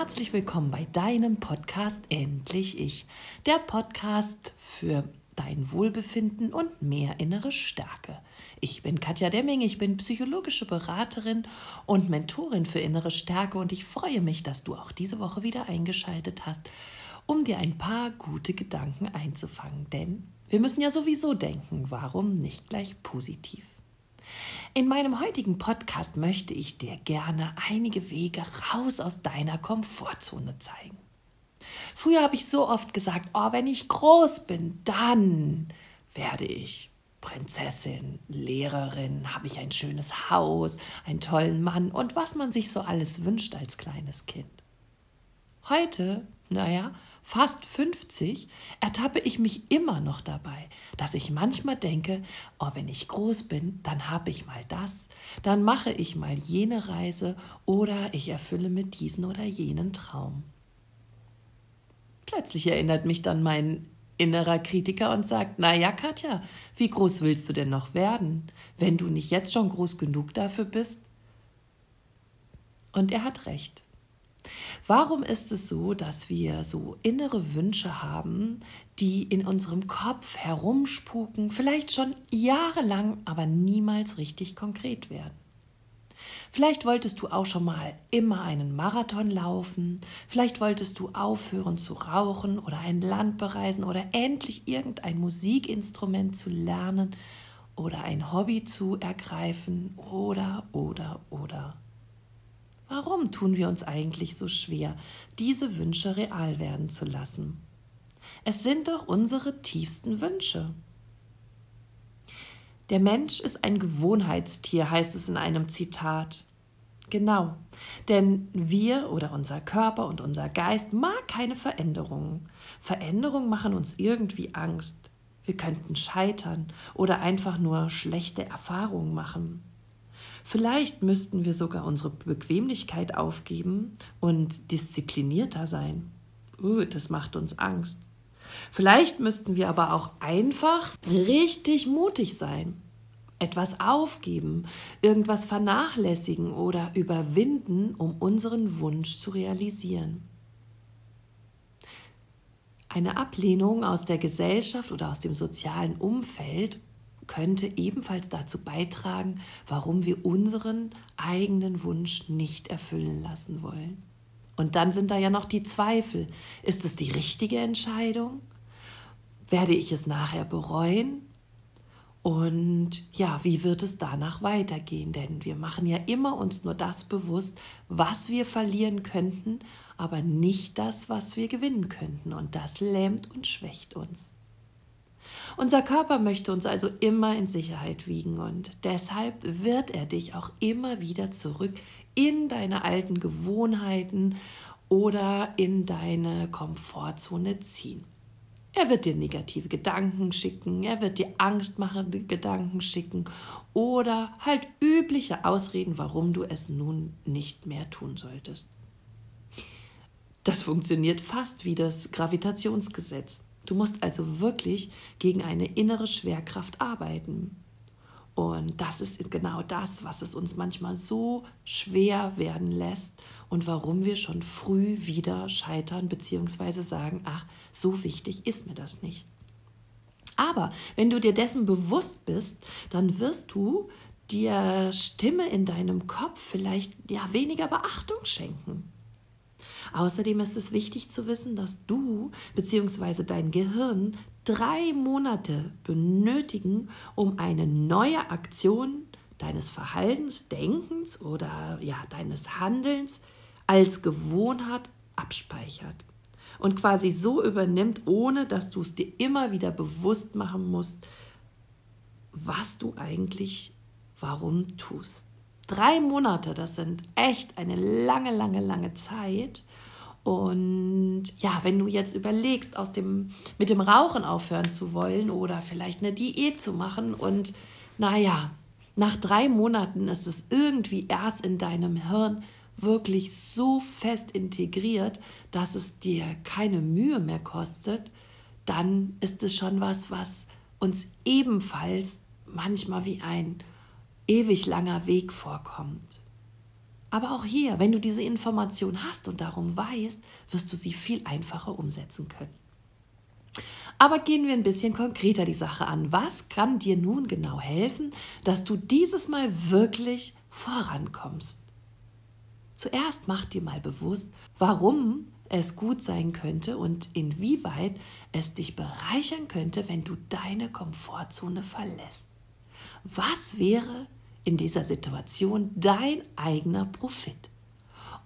herzlich willkommen bei deinem Podcast Endlich Ich, der Podcast für dein Wohlbefinden und mehr innere Stärke. Ich bin Katja Demming, ich bin psychologische Beraterin und Mentorin für innere Stärke und ich freue mich, dass du auch diese Woche wieder eingeschaltet hast, um dir ein paar gute Gedanken einzufangen. Denn wir müssen ja sowieso denken, warum nicht gleich positiv? In meinem heutigen Podcast möchte ich dir gerne einige Wege raus aus deiner Komfortzone zeigen. Früher habe ich so oft gesagt, oh, wenn ich groß bin, dann werde ich Prinzessin, Lehrerin, habe ich ein schönes Haus, einen tollen Mann und was man sich so alles wünscht als kleines Kind. Heute, naja, fast 50, ertappe ich mich immer noch dabei, dass ich manchmal denke, oh, wenn ich groß bin, dann habe ich mal das, dann mache ich mal jene Reise oder ich erfülle mir diesen oder jenen Traum. Plötzlich erinnert mich dann mein innerer Kritiker und sagt, na ja, Katja, wie groß willst du denn noch werden, wenn du nicht jetzt schon groß genug dafür bist? Und er hat recht. Warum ist es so, dass wir so innere Wünsche haben, die in unserem Kopf herumspuken, vielleicht schon jahrelang, aber niemals richtig konkret werden? Vielleicht wolltest du auch schon mal immer einen Marathon laufen, vielleicht wolltest du aufhören zu rauchen oder ein Land bereisen oder endlich irgendein Musikinstrument zu lernen oder ein Hobby zu ergreifen oder oder oder. Warum tun wir uns eigentlich so schwer, diese Wünsche real werden zu lassen? Es sind doch unsere tiefsten Wünsche. Der Mensch ist ein Gewohnheitstier, heißt es in einem Zitat. Genau, denn wir oder unser Körper und unser Geist mag keine Veränderungen. Veränderungen machen uns irgendwie Angst. Wir könnten scheitern oder einfach nur schlechte Erfahrungen machen. Vielleicht müssten wir sogar unsere Bequemlichkeit aufgeben und disziplinierter sein. Uh, das macht uns Angst. Vielleicht müssten wir aber auch einfach richtig mutig sein. Etwas aufgeben, irgendwas vernachlässigen oder überwinden, um unseren Wunsch zu realisieren. Eine Ablehnung aus der Gesellschaft oder aus dem sozialen Umfeld könnte ebenfalls dazu beitragen, warum wir unseren eigenen Wunsch nicht erfüllen lassen wollen. Und dann sind da ja noch die Zweifel. Ist es die richtige Entscheidung? Werde ich es nachher bereuen? Und ja, wie wird es danach weitergehen? Denn wir machen ja immer uns nur das bewusst, was wir verlieren könnten, aber nicht das, was wir gewinnen könnten. Und das lähmt und schwächt uns. Unser Körper möchte uns also immer in Sicherheit wiegen und deshalb wird er dich auch immer wieder zurück in deine alten Gewohnheiten oder in deine Komfortzone ziehen. Er wird dir negative Gedanken schicken, er wird dir angstmachende Gedanken schicken oder halt übliche Ausreden, warum du es nun nicht mehr tun solltest. Das funktioniert fast wie das Gravitationsgesetz. Du musst also wirklich gegen eine innere Schwerkraft arbeiten. Und das ist genau das, was es uns manchmal so schwer werden lässt und warum wir schon früh wieder scheitern bzw. sagen, ach, so wichtig ist mir das nicht. Aber wenn du dir dessen bewusst bist, dann wirst du der Stimme in deinem Kopf vielleicht ja weniger Beachtung schenken. Außerdem ist es wichtig zu wissen, dass du bzw. dein Gehirn drei Monate benötigen, um eine neue Aktion deines Verhaltens, Denkens oder ja, deines Handelns als Gewohnheit abspeichert und quasi so übernimmt, ohne dass du es dir immer wieder bewusst machen musst, was du eigentlich warum tust. Drei Monate, das sind echt eine lange, lange, lange Zeit. Und ja, wenn du jetzt überlegst, aus dem, mit dem Rauchen aufhören zu wollen oder vielleicht eine Diät zu machen und naja, nach drei Monaten ist es irgendwie erst in deinem Hirn wirklich so fest integriert, dass es dir keine Mühe mehr kostet, dann ist es schon was, was uns ebenfalls manchmal wie ein ewig langer Weg vorkommt. Aber auch hier, wenn du diese Information hast und darum weißt, wirst du sie viel einfacher umsetzen können. Aber gehen wir ein bisschen konkreter die Sache an. Was kann dir nun genau helfen, dass du dieses Mal wirklich vorankommst? Zuerst mach dir mal bewusst, warum es gut sein könnte und inwieweit es dich bereichern könnte, wenn du deine Komfortzone verlässt. Was wäre in dieser Situation dein eigener Profit?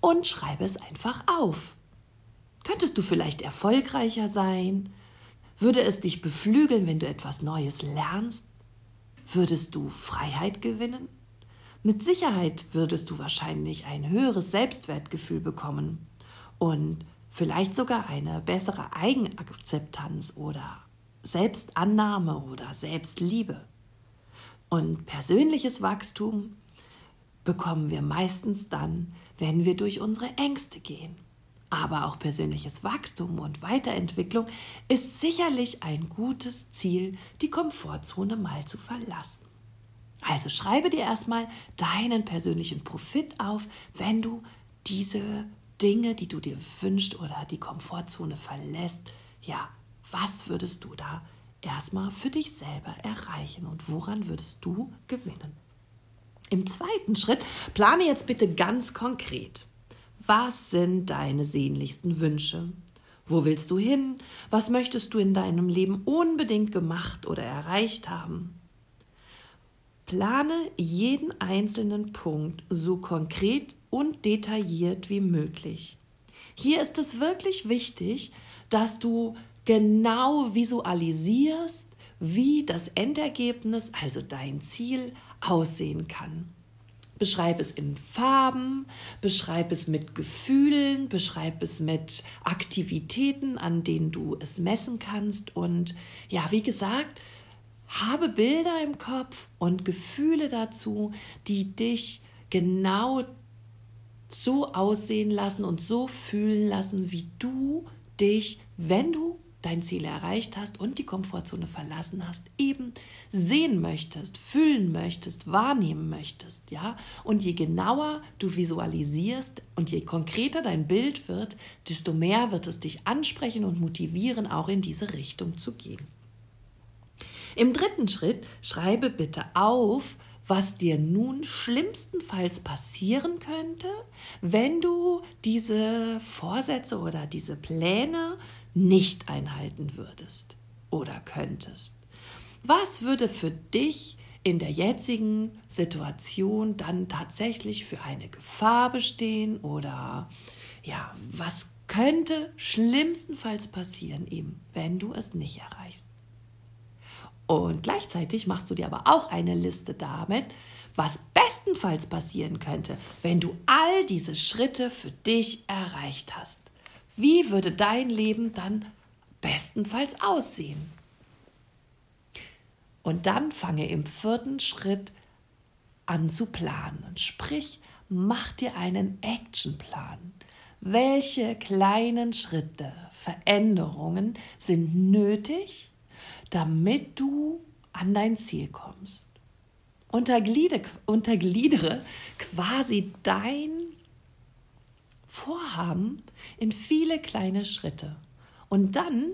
Und schreibe es einfach auf. Könntest du vielleicht erfolgreicher sein? Würde es dich beflügeln, wenn du etwas Neues lernst? Würdest du Freiheit gewinnen? Mit Sicherheit würdest du wahrscheinlich ein höheres Selbstwertgefühl bekommen und vielleicht sogar eine bessere Eigenakzeptanz oder Selbstannahme oder Selbstliebe. Und persönliches Wachstum bekommen wir meistens dann, wenn wir durch unsere Ängste gehen. Aber auch persönliches Wachstum und Weiterentwicklung ist sicherlich ein gutes Ziel, die Komfortzone mal zu verlassen. Also schreibe dir erstmal deinen persönlichen Profit auf, wenn du diese Dinge, die du dir wünschst oder die Komfortzone verlässt. Ja, was würdest du da erstmal für dich selber erreichen und woran würdest du gewinnen? Im zweiten Schritt plane jetzt bitte ganz konkret. Was sind deine sehnlichsten Wünsche? Wo willst du hin? Was möchtest du in deinem Leben unbedingt gemacht oder erreicht haben? Plane jeden einzelnen Punkt so konkret und detailliert wie möglich. Hier ist es wirklich wichtig, dass du genau visualisierst, wie das Endergebnis, also dein Ziel, aussehen kann. Beschreib es in Farben, beschreib es mit Gefühlen, beschreib es mit Aktivitäten, an denen du es messen kannst. Und ja, wie gesagt, habe Bilder im Kopf und Gefühle dazu, die dich genau so aussehen lassen und so fühlen lassen, wie du dich, wenn du dein Ziel erreicht hast und die Komfortzone verlassen hast, eben sehen möchtest, fühlen möchtest, wahrnehmen möchtest, ja? Und je genauer du visualisierst und je konkreter dein Bild wird, desto mehr wird es dich ansprechen und motivieren, auch in diese Richtung zu gehen. Im dritten Schritt schreibe bitte auf, was dir nun schlimmstenfalls passieren könnte, wenn du diese Vorsätze oder diese Pläne nicht einhalten würdest oder könntest? Was würde für dich in der jetzigen Situation dann tatsächlich für eine Gefahr bestehen oder ja, was könnte schlimmstenfalls passieren eben, wenn du es nicht erreichst? Und gleichzeitig machst du dir aber auch eine Liste damit, was bestenfalls passieren könnte, wenn du all diese Schritte für dich erreicht hast. Wie würde dein Leben dann bestenfalls aussehen? Und dann fange im vierten Schritt an zu planen. Sprich, mach dir einen Actionplan. Welche kleinen Schritte, Veränderungen sind nötig, damit du an dein Ziel kommst? Untergliedere, untergliedere quasi dein Vorhaben in viele kleine Schritte. Und dann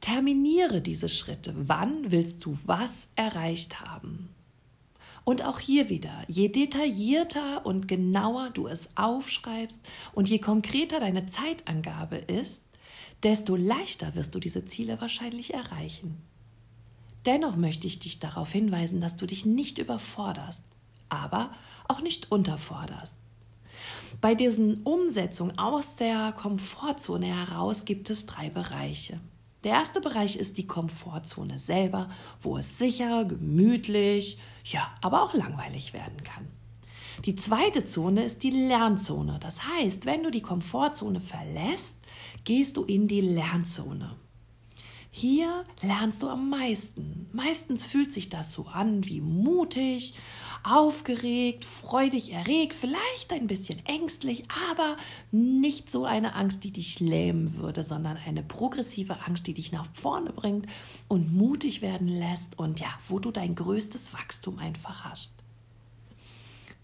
terminiere diese Schritte. Wann willst du was erreicht haben? Und auch hier wieder, je detaillierter und genauer du es aufschreibst und je konkreter deine Zeitangabe ist, desto leichter wirst du diese Ziele wahrscheinlich erreichen. Dennoch möchte ich dich darauf hinweisen, dass du dich nicht überforderst, aber auch nicht unterforderst. Bei diesen Umsetzungen aus der Komfortzone heraus gibt es drei Bereiche. Der erste Bereich ist die Komfortzone selber, wo es sicher, gemütlich, ja, aber auch langweilig werden kann. Die zweite Zone ist die Lernzone. Das heißt, wenn du die Komfortzone verlässt, gehst du in die Lernzone. Hier lernst du am meisten. Meistens fühlt sich das so an wie mutig, aufgeregt, freudig erregt, vielleicht ein bisschen ängstlich, aber nicht so eine Angst, die dich lähmen würde, sondern eine progressive Angst, die dich nach vorne bringt und mutig werden lässt und ja, wo du dein größtes Wachstum einfach hast.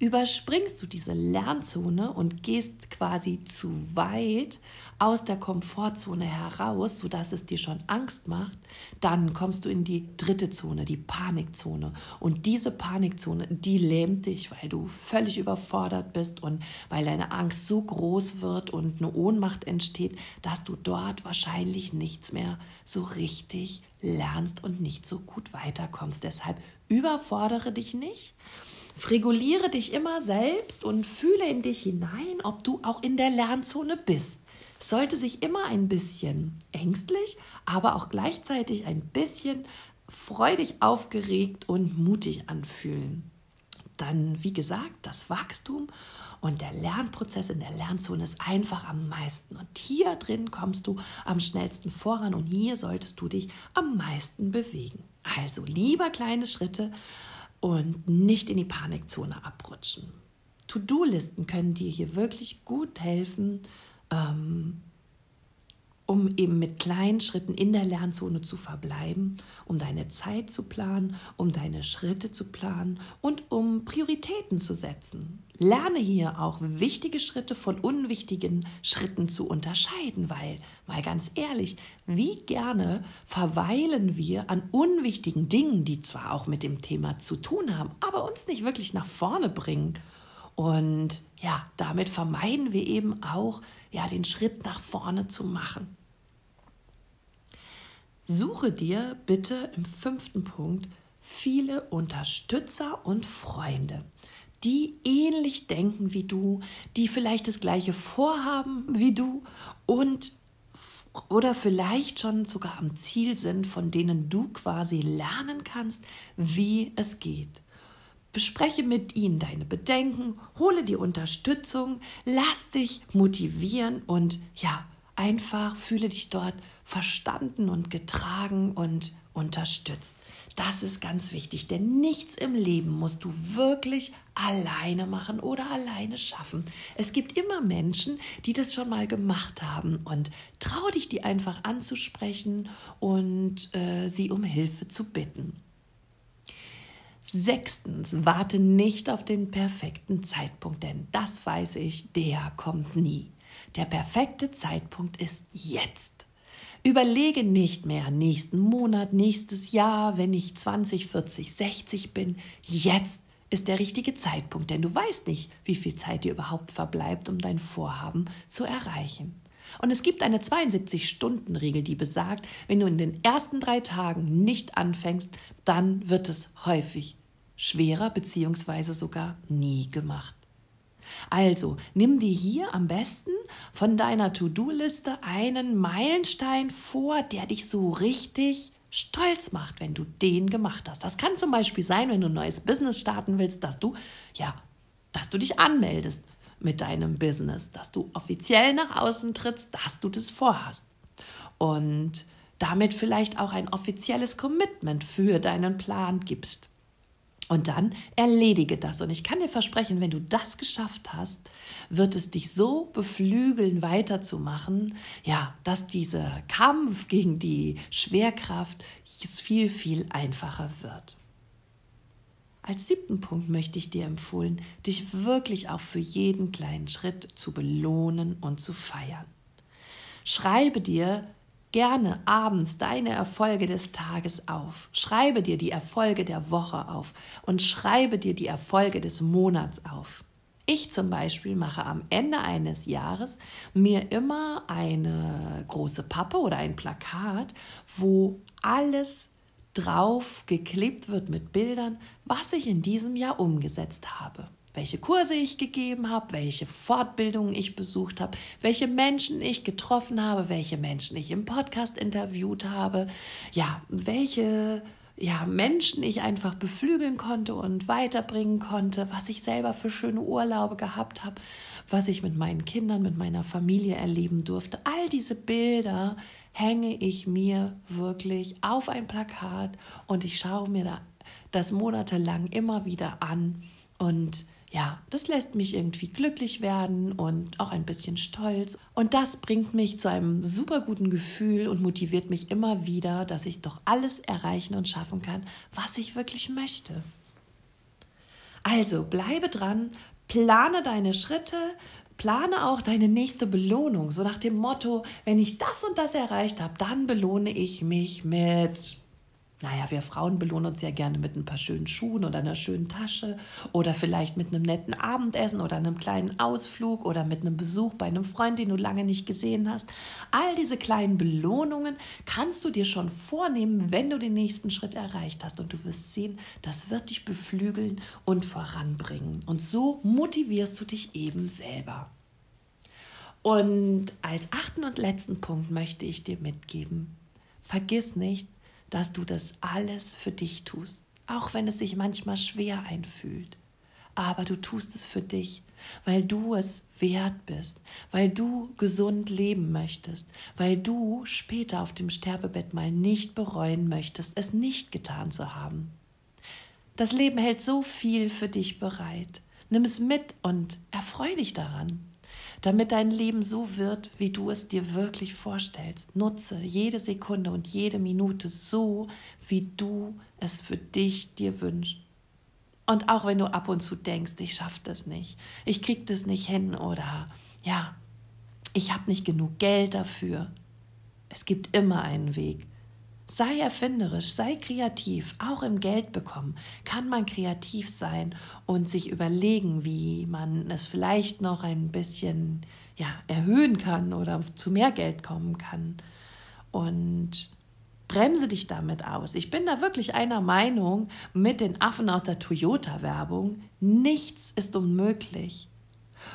Überspringst du diese Lernzone und gehst quasi zu weit aus der Komfortzone heraus, sodass es dir schon Angst macht, dann kommst du in die dritte Zone, die Panikzone. Und diese Panikzone, die lähmt dich, weil du völlig überfordert bist und weil deine Angst so groß wird und eine Ohnmacht entsteht, dass du dort wahrscheinlich nichts mehr so richtig lernst und nicht so gut weiterkommst. Deshalb überfordere dich nicht. Reguliere dich immer selbst und fühle in dich hinein, ob du auch in der Lernzone bist sollte sich immer ein bisschen ängstlich, aber auch gleichzeitig ein bisschen freudig aufgeregt und mutig anfühlen. Dann, wie gesagt, das Wachstum und der Lernprozess in der Lernzone ist einfach am meisten. Und hier drin kommst du am schnellsten voran und hier solltest du dich am meisten bewegen. Also lieber kleine Schritte und nicht in die Panikzone abrutschen. To-Do-Listen können dir hier wirklich gut helfen, ähm, um eben mit kleinen Schritten in der Lernzone zu verbleiben, um deine Zeit zu planen, um deine Schritte zu planen und um Prioritäten zu setzen. Lerne hier auch wichtige Schritte von unwichtigen Schritten zu unterscheiden, weil, mal ganz ehrlich, wie gerne verweilen wir an unwichtigen Dingen, die zwar auch mit dem Thema zu tun haben, aber uns nicht wirklich nach vorne bringen. Und ja, damit vermeiden wir eben auch, ja, den Schritt nach vorne zu machen. Suche dir bitte im fünften Punkt viele Unterstützer und Freunde, die ähnlich denken wie du, die vielleicht das gleiche vorhaben wie du und oder vielleicht schon sogar am Ziel sind, von denen du quasi lernen kannst, wie es geht. Bespreche mit ihnen deine Bedenken, hole die Unterstützung, lass dich motivieren und ja, einfach fühle dich dort verstanden und getragen und unterstützt. Das ist ganz wichtig, denn nichts im Leben musst du wirklich alleine machen oder alleine schaffen. Es gibt immer Menschen, die das schon mal gemacht haben und trau dich, die einfach anzusprechen und äh, sie um Hilfe zu bitten. Sechstens, warte nicht auf den perfekten Zeitpunkt, denn das weiß ich, der kommt nie. Der perfekte Zeitpunkt ist jetzt. Überlege nicht mehr nächsten Monat, nächstes Jahr, wenn ich 20, 40, 60 bin. Jetzt ist der richtige Zeitpunkt, denn du weißt nicht, wie viel Zeit dir überhaupt verbleibt, um dein Vorhaben zu erreichen. Und es gibt eine 72-Stunden-Regel, die besagt, wenn du in den ersten drei Tagen nicht anfängst, dann wird es häufig schwerer bzw. sogar nie gemacht. Also nimm dir hier am besten von deiner To-Do-Liste einen Meilenstein vor, der dich so richtig stolz macht, wenn du den gemacht hast. Das kann zum Beispiel sein, wenn du ein neues Business starten willst, dass du, ja, dass du dich anmeldest mit deinem Business, dass du offiziell nach außen trittst, dass du das vorhast. Und damit vielleicht auch ein offizielles Commitment für deinen Plan gibst. Und dann erledige das. Und ich kann dir versprechen, wenn du das geschafft hast, wird es dich so beflügeln, weiterzumachen, ja, dass dieser Kampf gegen die Schwerkraft viel, viel einfacher wird. Als siebten Punkt möchte ich dir empfehlen, dich wirklich auch für jeden kleinen Schritt zu belohnen und zu feiern. Schreibe dir gerne abends deine Erfolge des Tages auf. Schreibe dir die Erfolge der Woche auf und schreibe dir die Erfolge des Monats auf. Ich zum Beispiel mache am Ende eines Jahres mir immer eine große Pappe oder ein Plakat, wo alles drauf geklebt wird mit Bildern, was ich in diesem Jahr umgesetzt habe welche Kurse ich gegeben habe, welche Fortbildungen ich besucht habe, welche Menschen ich getroffen habe, welche Menschen ich im Podcast interviewt habe, ja, welche ja, Menschen ich einfach beflügeln konnte und weiterbringen konnte, was ich selber für schöne Urlaube gehabt habe, was ich mit meinen Kindern, mit meiner Familie erleben durfte. All diese Bilder hänge ich mir wirklich auf ein Plakat und ich schaue mir da das monatelang immer wieder an und ja, das lässt mich irgendwie glücklich werden und auch ein bisschen stolz. Und das bringt mich zu einem super guten Gefühl und motiviert mich immer wieder, dass ich doch alles erreichen und schaffen kann, was ich wirklich möchte. Also bleibe dran, plane deine Schritte, plane auch deine nächste Belohnung, so nach dem Motto, wenn ich das und das erreicht habe, dann belohne ich mich mit naja, wir Frauen belohnen uns ja gerne mit ein paar schönen Schuhen oder einer schönen Tasche oder vielleicht mit einem netten Abendessen oder einem kleinen Ausflug oder mit einem Besuch bei einem Freund, den du lange nicht gesehen hast. All diese kleinen Belohnungen kannst du dir schon vornehmen, wenn du den nächsten Schritt erreicht hast und du wirst sehen, das wird dich beflügeln und voranbringen. Und so motivierst du dich eben selber. Und als achten und letzten Punkt möchte ich dir mitgeben, vergiss nicht, dass du das alles für dich tust, auch wenn es sich manchmal schwer einfühlt. Aber du tust es für dich, weil du es wert bist, weil du gesund leben möchtest, weil du später auf dem Sterbebett mal nicht bereuen möchtest, es nicht getan zu haben. Das Leben hält so viel für dich bereit. Nimm es mit und erfreu dich daran damit dein Leben so wird, wie du es dir wirklich vorstellst. Nutze jede Sekunde und jede Minute so, wie du es für dich dir wünschst. Und auch wenn du ab und zu denkst, ich schaffe das nicht, ich krieg das nicht hin oder ja, ich habe nicht genug Geld dafür. Es gibt immer einen Weg. Sei erfinderisch, sei kreativ. Auch im Geld bekommen kann man kreativ sein und sich überlegen, wie man es vielleicht noch ein bisschen ja, erhöhen kann oder zu mehr Geld kommen kann. Und bremse dich damit aus. Ich bin da wirklich einer Meinung mit den Affen aus der Toyota-Werbung. Nichts ist unmöglich.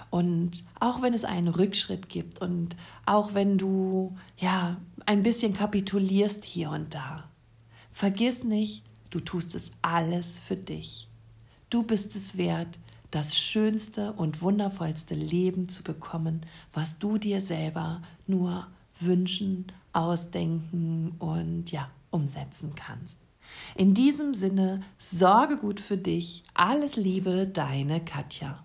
Und auch wenn es einen Rückschritt gibt und auch wenn du ja ein bisschen kapitulierst hier und da, vergiss nicht, du tust es alles für dich. Du bist es wert, das schönste und wundervollste Leben zu bekommen, was du dir selber nur wünschen, ausdenken und ja, umsetzen kannst. In diesem Sinne, sorge gut für dich. Alles Liebe, deine Katja.